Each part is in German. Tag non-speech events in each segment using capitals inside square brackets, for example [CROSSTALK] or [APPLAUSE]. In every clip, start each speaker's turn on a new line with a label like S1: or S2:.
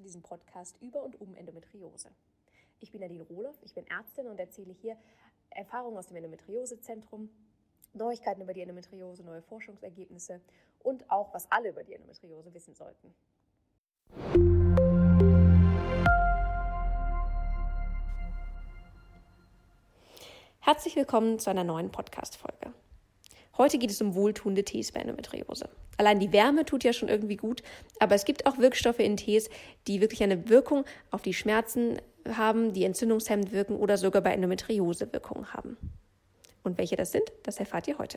S1: zu diesem Podcast über und um Endometriose. Ich bin Nadine Rohloff, ich bin Ärztin und erzähle hier Erfahrungen aus dem Endometriosezentrum, Neuigkeiten über die Endometriose, neue Forschungsergebnisse und auch, was alle über die Endometriose wissen sollten. Herzlich willkommen zu einer neuen Podcast-Folge. Heute geht es um wohltuende Tees bei Endometriose. Allein die Wärme tut ja schon irgendwie gut, aber es gibt auch Wirkstoffe in Tees, die wirklich eine Wirkung auf die Schmerzen haben, die entzündungshemmend wirken oder sogar bei Endometriose Wirkungen haben. Und welche das sind, das erfahrt ihr heute.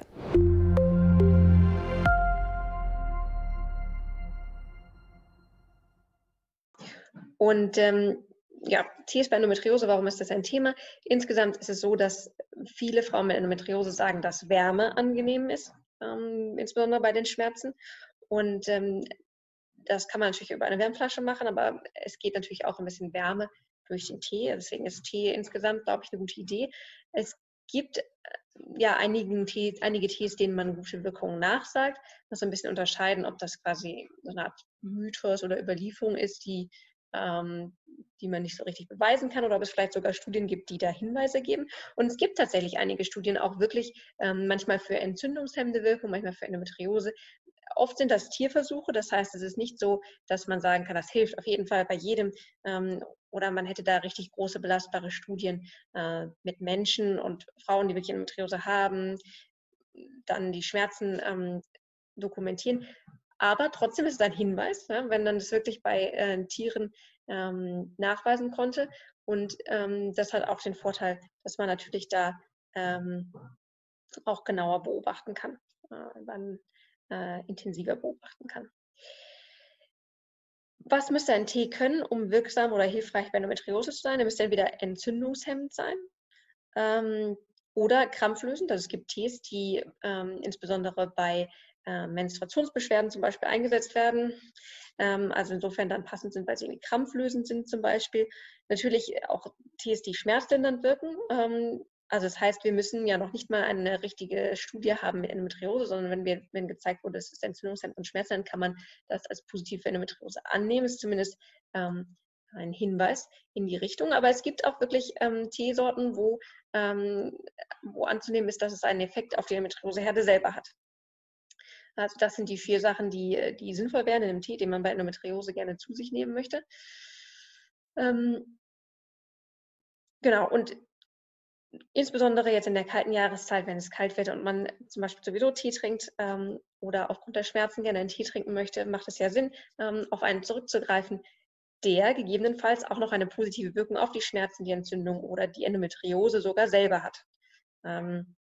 S1: Und ähm, ja, Tees bei Endometriose, warum ist das ein Thema? Insgesamt ist es so, dass viele Frauen mit Endometriose sagen, dass Wärme angenehm ist, ähm, insbesondere bei den Schmerzen. Und ähm, das kann man natürlich über eine Wärmflasche machen, aber es geht natürlich auch ein bisschen Wärme durch den Tee. Deswegen ist Tee insgesamt, glaube ich, eine gute Idee. Es gibt äh, ja einigen Tee, einige Tees, denen man gute Wirkungen nachsagt. Man muss ein bisschen unterscheiden, ob das quasi so eine Art Mythos oder Überlieferung ist, die ähm, die man nicht so richtig beweisen kann oder ob es vielleicht sogar Studien gibt, die da Hinweise geben. Und es gibt tatsächlich einige Studien auch wirklich, ähm, manchmal für entzündungshemmende Wirkung, manchmal für Endometriose. Oft sind das Tierversuche, das heißt, es ist nicht so, dass man sagen kann, das hilft auf jeden Fall bei jedem ähm, oder man hätte da richtig große belastbare Studien äh, mit Menschen und Frauen, die wirklich Endometriose haben, dann die Schmerzen ähm, dokumentieren. Aber trotzdem ist es ein Hinweis, ja, wenn man das wirklich bei äh, Tieren ähm, nachweisen konnte. Und ähm, das hat auch den Vorteil, dass man natürlich da ähm, auch genauer beobachten kann, äh, man äh, intensiver beobachten kann. Was müsste ein Tee können, um wirksam oder hilfreich bei Endometriose zu sein? Er müsste entweder entzündungshemmend sein ähm, oder krampflösend. Also es gibt Tees, die ähm, insbesondere bei äh, Menstruationsbeschwerden zum Beispiel eingesetzt werden. Ähm, also insofern dann passend sind, weil sie irgendwie krampflösend sind zum Beispiel. Natürlich auch Tees, die schmerzlindernd wirken. Ähm, also das heißt, wir müssen ja noch nicht mal eine richtige Studie haben mit Endometriose, sondern wenn, wir, wenn gezeigt wurde, es ist entzündungshemmend und schmerzlindernd, kann man das als positive Endometriose annehmen. Ist zumindest ähm, ein Hinweis in die Richtung. Aber es gibt auch wirklich ähm, Teesorten, wo, ähm, wo anzunehmen ist, dass es einen Effekt auf die Endometrioseherde selber hat. Also das sind die vier Sachen, die, äh, die sinnvoll wären in einem Tee, den man bei Endometriose gerne zu sich nehmen möchte. Ähm, genau, und insbesondere jetzt in der kalten Jahreszeit, wenn es kalt wird und man zum Beispiel sowieso Tee trinkt ähm, oder aufgrund der Schmerzen gerne einen Tee trinken möchte, macht es ja Sinn, ähm, auf einen zurückzugreifen, der gegebenenfalls auch noch eine positive Wirkung auf die Schmerzen, die Entzündung oder die Endometriose sogar selber hat. Ähm,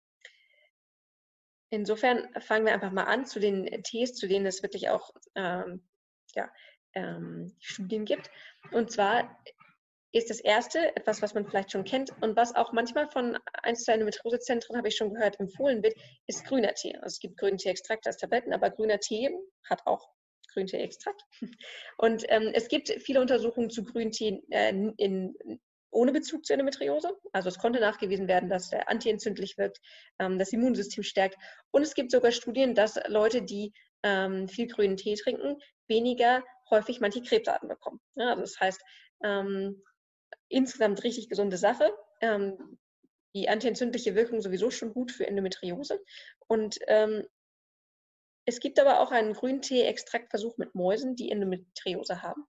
S1: Insofern fangen wir einfach mal an zu den Tees, zu denen es wirklich auch ähm, ja, ähm, Studien gibt. Und zwar ist das erste etwas, was man vielleicht schon kennt und was auch manchmal von einzelnen Metrosezentren, habe ich schon gehört, empfohlen wird, ist grüner Tee. Also es gibt grünen Tee-Extrakt als Tabletten, aber grüner Tee hat auch Grüntee-Extrakt. [LAUGHS] Und ähm, es gibt viele Untersuchungen zu Grüntee äh, in ohne Bezug zur Endometriose. Also es konnte nachgewiesen werden, dass er antientzündlich wirkt, ähm, das Immunsystem stärkt. Und es gibt sogar Studien, dass Leute, die ähm, viel grünen Tee trinken, weniger häufig manche Krebsarten bekommen. Ja, also das heißt, ähm, insgesamt richtig gesunde Sache. Ähm, die antientzündliche Wirkung sowieso schon gut für Endometriose. Und ähm, es gibt aber auch einen Grüntee-Extraktversuch mit Mäusen, die Endometriose haben.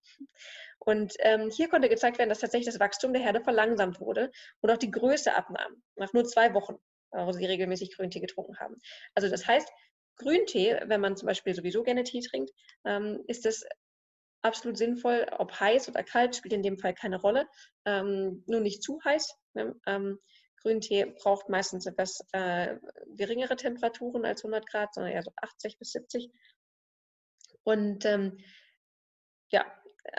S1: Und ähm, hier konnte gezeigt werden, dass tatsächlich das Wachstum der Herde verlangsamt wurde und auch die Größe abnahm, nach nur zwei Wochen, wo sie regelmäßig Grüntee getrunken haben. Also das heißt, Grüntee, wenn man zum Beispiel sowieso gerne Tee trinkt, ähm, ist es absolut sinnvoll, ob heiß oder kalt, spielt in dem Fall keine Rolle. Ähm, nur nicht zu heiß. Ne? Ähm, Grüntee braucht meistens etwas äh, geringere Temperaturen als 100 Grad, sondern eher so 80 bis 70. Und ähm, ja,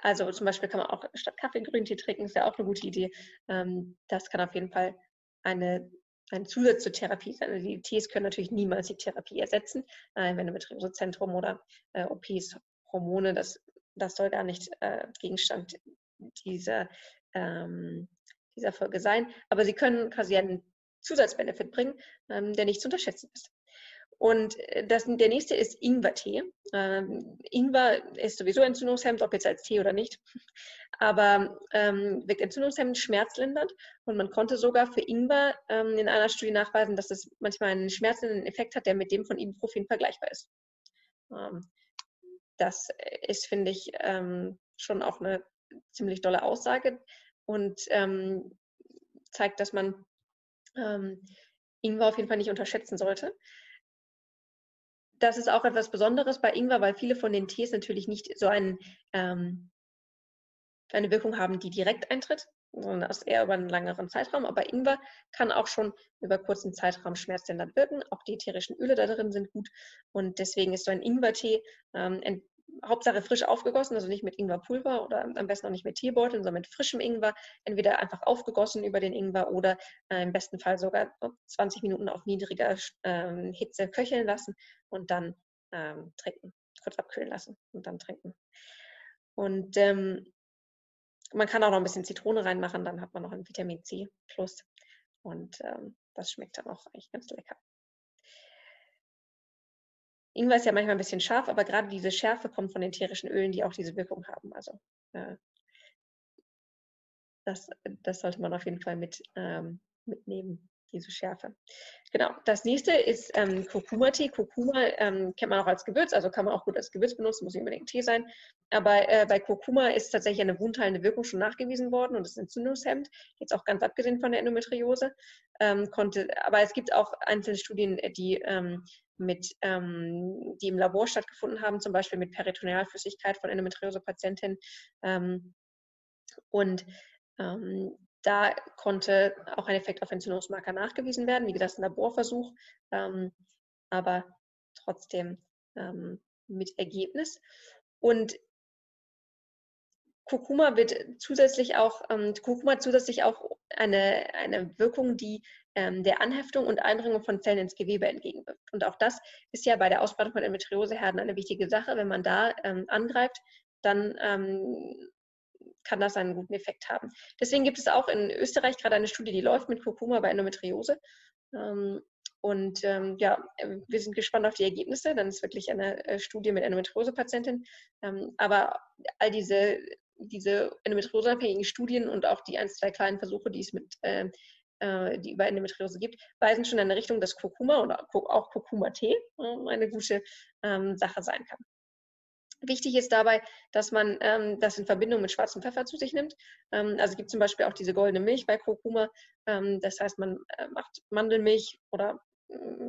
S1: also zum Beispiel kann man auch statt Kaffee Grüntee trinken, ist ja auch eine gute Idee. Ähm, das kann auf jeden Fall eine, ein Zusatz zur Therapie sein. Also die Tees können natürlich niemals die Therapie ersetzen. Äh, wenn du mit Resusozentrum oder äh, OPs, Hormone, das, das soll gar nicht äh, Gegenstand dieser ähm, dieser Folge sein. Aber sie können quasi einen Zusatzbenefit bringen, ähm, der nicht zu unterschätzen ist. Und äh, das, der nächste ist Ingwertee. Ähm, Ingwer ist sowieso entzündungshemmend, ob jetzt als Tee oder nicht. Aber ähm, wirkt entzündungshemmend, schmerzlindernd. Und man konnte sogar für Ingwer ähm, in einer Studie nachweisen, dass es manchmal einen schmerzlindernden Effekt hat, der mit dem von Ibuprofen vergleichbar ist. Ähm, das ist, finde ich, ähm, schon auch eine ziemlich dolle Aussage und ähm, zeigt, dass man Ingwer auf jeden Fall nicht unterschätzen sollte das ist auch etwas Besonderes bei Ingwer, weil viele von den Tees natürlich nicht so einen, ähm, eine Wirkung haben, die direkt eintritt, sondern das eher über einen längeren Zeitraum. Aber Ingwer kann auch schon über kurzen Zeitraum schmerzlindernd wirken. Auch die ätherischen Öle da drin sind gut. Und deswegen ist so ein Ingwertee ähm, Hauptsache frisch aufgegossen, also nicht mit Ingwerpulver oder am besten auch nicht mit Teebeuteln, sondern mit frischem Ingwer. Entweder einfach aufgegossen über den Ingwer oder äh, im besten Fall sogar 20 Minuten auf niedriger ähm, Hitze köcheln lassen und dann ähm, trinken. Kurz abkühlen lassen und dann trinken. Und ähm, man kann auch noch ein bisschen Zitrone reinmachen, dann hat man noch ein Vitamin C plus. Und ähm, das schmeckt dann auch eigentlich ganz lecker. Ingwer ist ja manchmal ein bisschen scharf, aber gerade diese Schärfe kommt von den tierischen Ölen, die auch diese Wirkung haben. Also äh, das, das sollte man auf jeden Fall mit, ähm, mitnehmen, diese Schärfe. Genau, das nächste ist ähm, Kurkuma-Tee. Kurkuma ähm, kennt man auch als Gewürz, also kann man auch gut als Gewürz benutzen, muss nicht unbedingt Tee sein. Aber äh, bei Kurkuma ist tatsächlich eine wundheilende Wirkung schon nachgewiesen worden und ist entzündungshemmend, jetzt auch ganz abgesehen von der Endometriose. Ähm, konnte, aber es gibt auch einzelne Studien, die ähm, mit, ähm, die im Labor stattgefunden haben, zum Beispiel mit Peritonealflüssigkeit von Endometriose-Patientinnen. Ähm, und ähm, da konnte auch ein Effekt auf Entzündungsmarker nachgewiesen werden. Wie gesagt, ein Laborversuch, ähm, aber trotzdem ähm, mit Ergebnis. Und Kurkuma wird zusätzlich auch, ähm, Kurkuma zusätzlich auch eine, eine Wirkung, die ähm, der Anheftung und Eindringung von Zellen ins Gewebe entgegenwirkt. Und auch das ist ja bei der Ausbreitung von Endometrioseherden eine wichtige Sache. Wenn man da ähm, angreift, dann ähm, kann das einen guten Effekt haben. Deswegen gibt es auch in Österreich gerade eine Studie, die läuft mit Kurkuma bei Endometriose. Ähm, und ähm, ja, wir sind gespannt auf die Ergebnisse. Dann ist wirklich eine äh, Studie mit Endometriose-Patientinnen. Ähm, aber all diese, diese endometrioseabhängigen Studien und auch die ein, zwei kleinen Versuche, die es mit äh, äh, die über Endometriose gibt, weisen schon in eine Richtung, dass Kurkuma oder auch Kurkuma-Tee äh, eine gute ähm, Sache sein kann. Wichtig ist dabei, dass man ähm, das in Verbindung mit schwarzem Pfeffer zu sich nimmt. Ähm, also es gibt zum Beispiel auch diese goldene Milch bei Kurkuma. Ähm, das heißt, man äh, macht Mandelmilch oder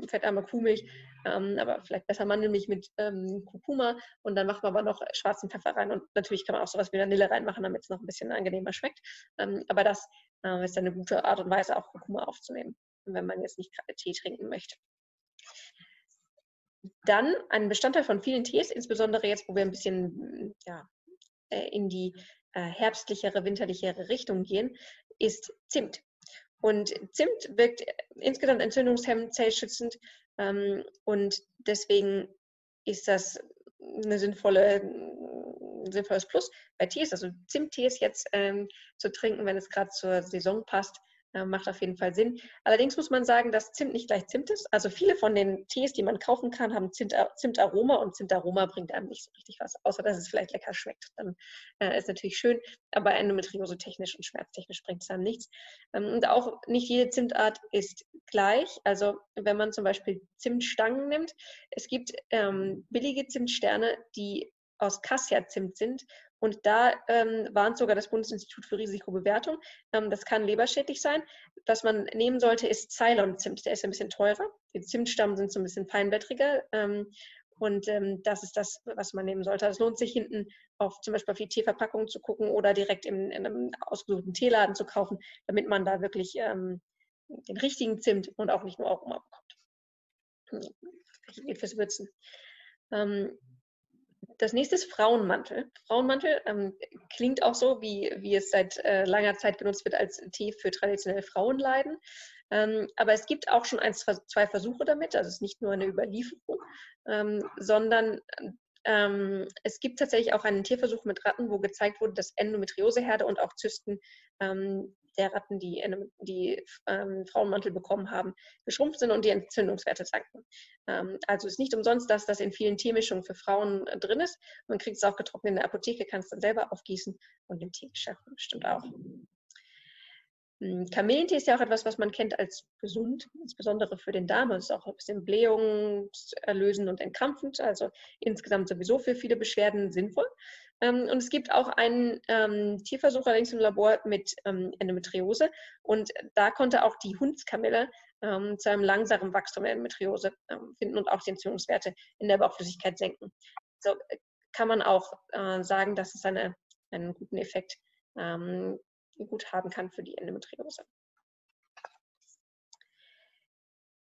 S1: fettarme Kuhmilch, ähm, aber vielleicht besser Mandelmilch mit ähm, Kurkuma und dann macht man aber noch schwarzen Pfeffer rein und natürlich kann man auch sowas wie Vanille reinmachen, damit es noch ein bisschen angenehmer schmeckt. Ähm, aber das äh, ist eine gute Art und Weise, auch Kurkuma aufzunehmen, wenn man jetzt nicht gerade Tee trinken möchte. Dann ein Bestandteil von vielen Tees, insbesondere jetzt, wo wir ein bisschen ja, äh, in die äh, herbstlichere, winterlichere Richtung gehen, ist Zimt. Und Zimt wirkt insgesamt entzündungshemmend, zellschützend ähm, und deswegen ist das eine sinnvolle, ein sinnvolles Plus bei Tees. Also Zimttees jetzt ähm, zu trinken, wenn es gerade zur Saison passt, macht auf jeden Fall Sinn. Allerdings muss man sagen, dass Zimt nicht gleich Zimt ist. Also viele von den Tees, die man kaufen kann, haben Zimt, Zimtaroma und Zimtaroma bringt einem nicht so richtig was, außer dass es vielleicht lecker schmeckt. Dann äh, ist natürlich schön, aber endometriose technisch und schmerztechnisch bringt es einem nichts. Ähm, und auch nicht jede Zimtart ist gleich. Also wenn man zum Beispiel Zimtstangen nimmt, es gibt ähm, billige Zimtsterne, die aus Cassia-Zimt sind und da ähm, warnt sogar das Bundesinstitut für Risikobewertung, ähm, das kann leberschädlich sein. Was man nehmen sollte, ist Ceylon-Zimt. Der ist ein bisschen teurer. Die Zimtstammen sind so ein bisschen feinblättriger. Ähm, und ähm, das ist das, was man nehmen sollte. Es lohnt sich hinten auf zum Beispiel auf die Teeverpackung zu gucken oder direkt in, in einem ausgesuchten Teeladen zu kaufen, damit man da wirklich ähm, den richtigen Zimt und auch nicht nur Aroma bekommt. Geht fürs Würzen. Ähm, das nächste ist Frauenmantel. Frauenmantel ähm, klingt auch so, wie, wie es seit äh, langer Zeit genutzt wird als Tee für traditionelle Frauenleiden. Ähm, aber es gibt auch schon ein, zwei Versuche damit. Also es ist nicht nur eine Überlieferung, ähm, sondern ähm, es gibt tatsächlich auch einen Tierversuch mit Ratten, wo gezeigt wurde, dass Endometrioseherde und auch Zysten ähm, der Ratten, die, die ähm, Frauenmantel bekommen haben, geschrumpft sind und die Entzündungswerte sanken. Ähm, also ist nicht umsonst, dass das in vielen Teemischungen für Frauen äh, drin ist. Man kriegt es auch getrocknet in der Apotheke, kann es dann selber aufgießen und im Teegeschäft bestimmt auch. Hm, Kamillentee ist ja auch etwas, was man kennt als gesund, insbesondere für den Darm. Es ist auch ein bisschen blähungserlösend und entkrampfend, also insgesamt sowieso für viele Beschwerden sinnvoll. Ähm, und es gibt auch einen ähm, Tierversuch allerdings im Labor mit ähm, Endometriose und da konnte auch die Hundskamille zu einem langsamen Wachstum der Endometriose finden und auch die Entzündungswerte in der Bauchflüssigkeit senken. So äh, kann man auch äh, sagen, dass es eine, einen guten Effekt gut haben kann für die Endometriose.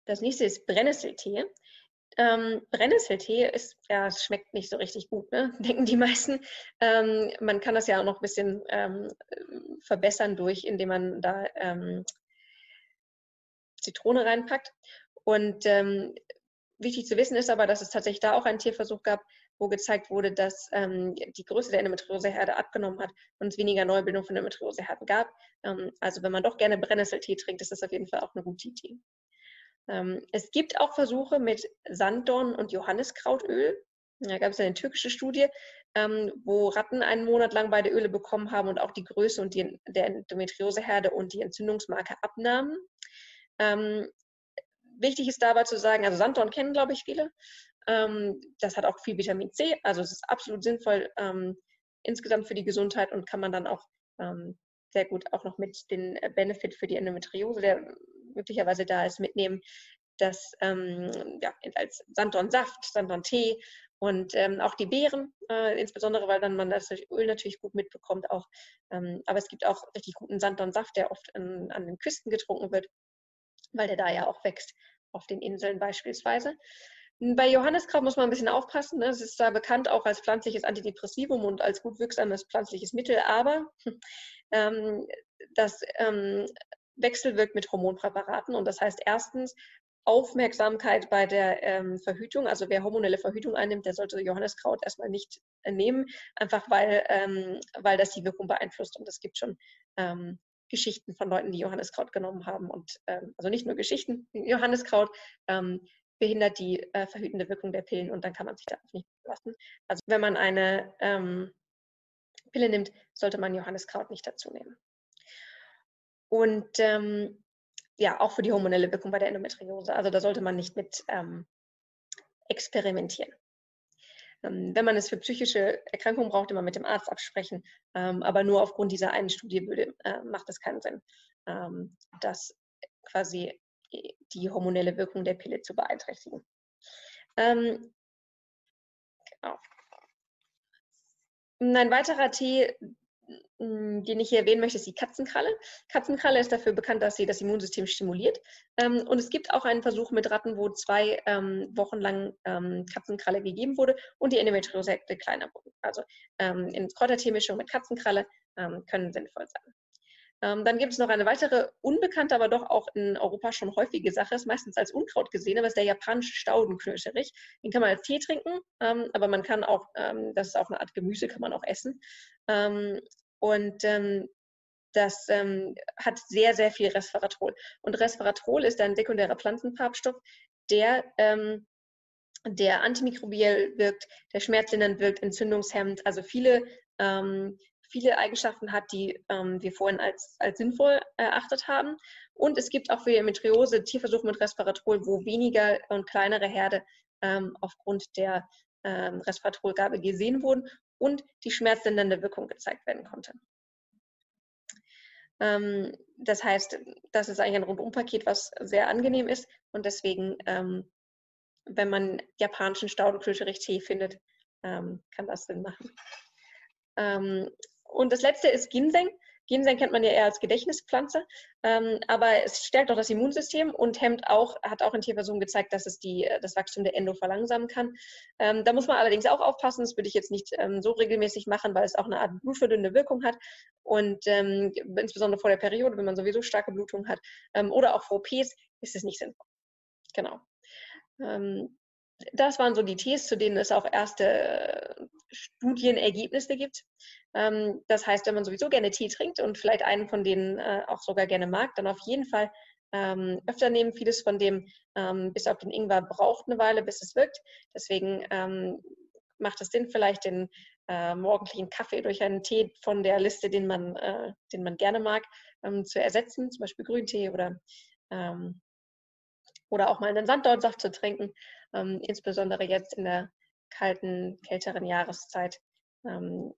S1: Das nächste ist Brennnesseltee. Ähm, Brennnesseltee ist, ja, schmeckt nicht so richtig gut, ne? [LAUGHS] denken die meisten. Ähm, man kann das ja auch noch ein bisschen ähm, verbessern durch, indem man da ähm, Zitrone reinpackt. Und ähm, wichtig zu wissen ist aber, dass es tatsächlich da auch einen Tierversuch gab, wo gezeigt wurde, dass ähm, die Größe der Endometrioseherde abgenommen hat und es weniger Neubildung von Endometrioseherden gab. also wenn man doch gerne Brennnesseltee trinkt, ist das auf jeden Fall auch eine gute Idee. Ähm, es gibt auch Versuche mit Sanddorn und Johanniskrautöl. Da gab es eine türkische Studie, ähm, wo Ratten einen Monat lang beide Öle bekommen haben und auch die Größe und die, der Endometrioseherde und die Entzündungsmarke abnahmen. Ähm, wichtig ist dabei zu sagen, also Sanddorn kennen, glaube ich, viele. das hat auch viel Vitamin C, also es ist absolut sinnvoll insgesamt für die Gesundheit und kann man dann auch sehr gut auch noch mit den Benefit für die Endometriose, der möglicherweise da ist, mitnehmen. Das ähm, ja, als Sanddornsaft, Sanddorn-Tee und ähm, auch die Beeren, äh, insbesondere weil dann man das Öl natürlich gut mitbekommt auch. Ähm, aber es gibt auch richtig guten Sanddornsaft, der oft an, an den Küsten getrunken wird, weil der da ja auch wächst, auf den Inseln beispielsweise. Bei Johanniskraut muss man ein bisschen aufpassen. Ne? Es ist zwar bekannt auch als pflanzliches Antidepressivum und als gut wirksames pflanzliches Mittel, aber [LAUGHS] ähm, das ähm, wechselwirkt mit Hormonpräparaten. Und das heißt erstens Aufmerksamkeit bei der ähm, Verhütung. Also wer hormonelle Verhütung einnimmt, der sollte Johanneskraut erstmal nicht äh, nehmen, einfach weil, ähm, weil das die Wirkung beeinflusst. Und es gibt schon ähm, Geschichten von Leuten, die Johanneskraut genommen haben. Und ähm, also nicht nur Geschichten, Johanneskraut ähm, behindert die äh, verhütende Wirkung der Pillen und dann kann man sich darauf nicht verlassen. Also wenn man eine ähm, Pille nimmt, sollte man Johanneskraut nicht dazu nehmen. Und ähm, ja, auch für die hormonelle Wirkung bei der Endometriose. Also da sollte man nicht mit ähm, experimentieren. Ähm, wenn man es für psychische Erkrankungen braucht, immer mit dem Arzt absprechen. Ähm, aber nur aufgrund dieser einen Studie würde, äh, macht es keinen Sinn, ähm, das quasi die hormonelle Wirkung der Pille zu beeinträchtigen. Ähm, genau. Ein weiterer Tee, den ich hier erwähnen möchte, ist die Katzenkralle. Katzenkralle ist dafür bekannt, dass sie das Immunsystem stimuliert. Ähm, und es gibt auch einen Versuch mit Ratten, wo zwei ähm, Wochen lang ähm, Katzenkralle gegeben wurde und die Endometriose kleiner wurden. Also in Kräuterteemischung mit Katzenkralle können sinnvoll sein. Dann gibt es noch eine weitere unbekannte, aber doch auch in Europa schon häufige Sache, ist meistens als Unkraut gesehen, aber ist der japanische Staudenknöcherich. Den kann man als Tee trinken, aber man kann auch, das ist auch eine Art Gemüse, kann man auch essen. Und ähm, das ähm, hat sehr, sehr viel Resveratrol. Und Resveratrol ist ein sekundärer Pflanzenfarbstoff, der, ähm, der antimikrobiell wirkt, der schmerzlindernd wirkt, entzündungshemmend, also viele, ähm, viele Eigenschaften hat, die ähm, wir vorhin als, als sinnvoll erachtet haben. Und es gibt auch für die Endometriose Tierversuche mit Resveratrol, wo weniger und kleinere Herde ähm, aufgrund der ähm, Resveratrolgabe gesehen wurden und die schmerzlindernde Wirkung gezeigt werden konnte. Ähm, das heißt, das ist eigentlich ein Rundumpaket, was sehr angenehm ist und deswegen, ähm, wenn man japanischen Staudenklöterich-Tee findet, ähm, kann das Sinn machen. Und das letzte ist Ginseng. Ginseng kennt man ja eher als Gedächtnispflanze, ähm, aber es stärkt auch das Immunsystem und hemmt auch, hat auch in Tierversuchen gezeigt, dass es die, äh, das Wachstum der Endo verlangsamen kann. Ähm, da muss man allerdings auch aufpassen, das würde ich jetzt nicht ähm, so regelmäßig machen, weil es auch eine Art blutverdünnende Wirkung hat und ähm, insbesondere vor der Periode, wenn man sowieso starke Blutung hat ähm, oder auch vor OPs, ist es nicht sinnvoll. Genau. Ähm, das waren so die Tees, zu denen es auch erste Studienergebnisse gibt. Ähm, das heißt, wenn man sowieso gerne Tee trinkt und vielleicht einen von denen äh, auch sogar gerne mag, dann auf jeden Fall ähm, öfter nehmen. Vieles von dem, ähm, bis auf den Ingwer, braucht eine Weile, bis es wirkt. Deswegen ähm, macht es Sinn, vielleicht den äh, morgendlichen Kaffee durch einen Tee von der Liste, den man, äh, den man gerne mag, ähm, zu ersetzen, zum Beispiel Grüntee oder, ähm, oder auch mal einen Sanddornsaft zu trinken, ähm, insbesondere jetzt in der kalten, kälteren Jahreszeit ähm,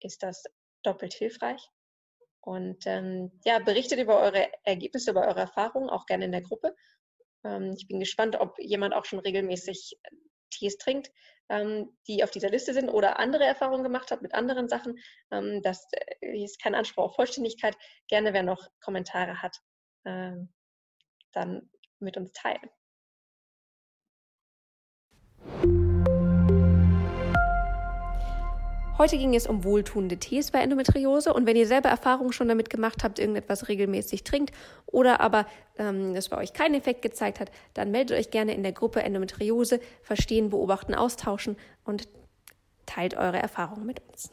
S1: ist das doppelt hilfreich. Und ähm, ja, berichtet über eure Ergebnisse, über eure Erfahrungen, auch gerne in der Gruppe. Ähm, ich bin gespannt, ob jemand auch schon regelmäßig Tees trinkt, ähm, die auf dieser Liste sind oder andere Erfahrungen gemacht hat mit anderen Sachen. Ähm, das äh, ist kein Anspruch auf Vollständigkeit. Gerne, wer noch Kommentare hat, ähm, dann mit uns teilen.
S2: Heute ging es um wohltuende Tees bei Endometriose und wenn ihr selber Erfahrungen schon damit gemacht habt, irgendetwas regelmäßig trinkt oder aber ähm, das bei euch keinen Effekt gezeigt hat, dann meldet euch gerne in der Gruppe Endometriose, verstehen, beobachten, austauschen und teilt eure Erfahrungen mit uns.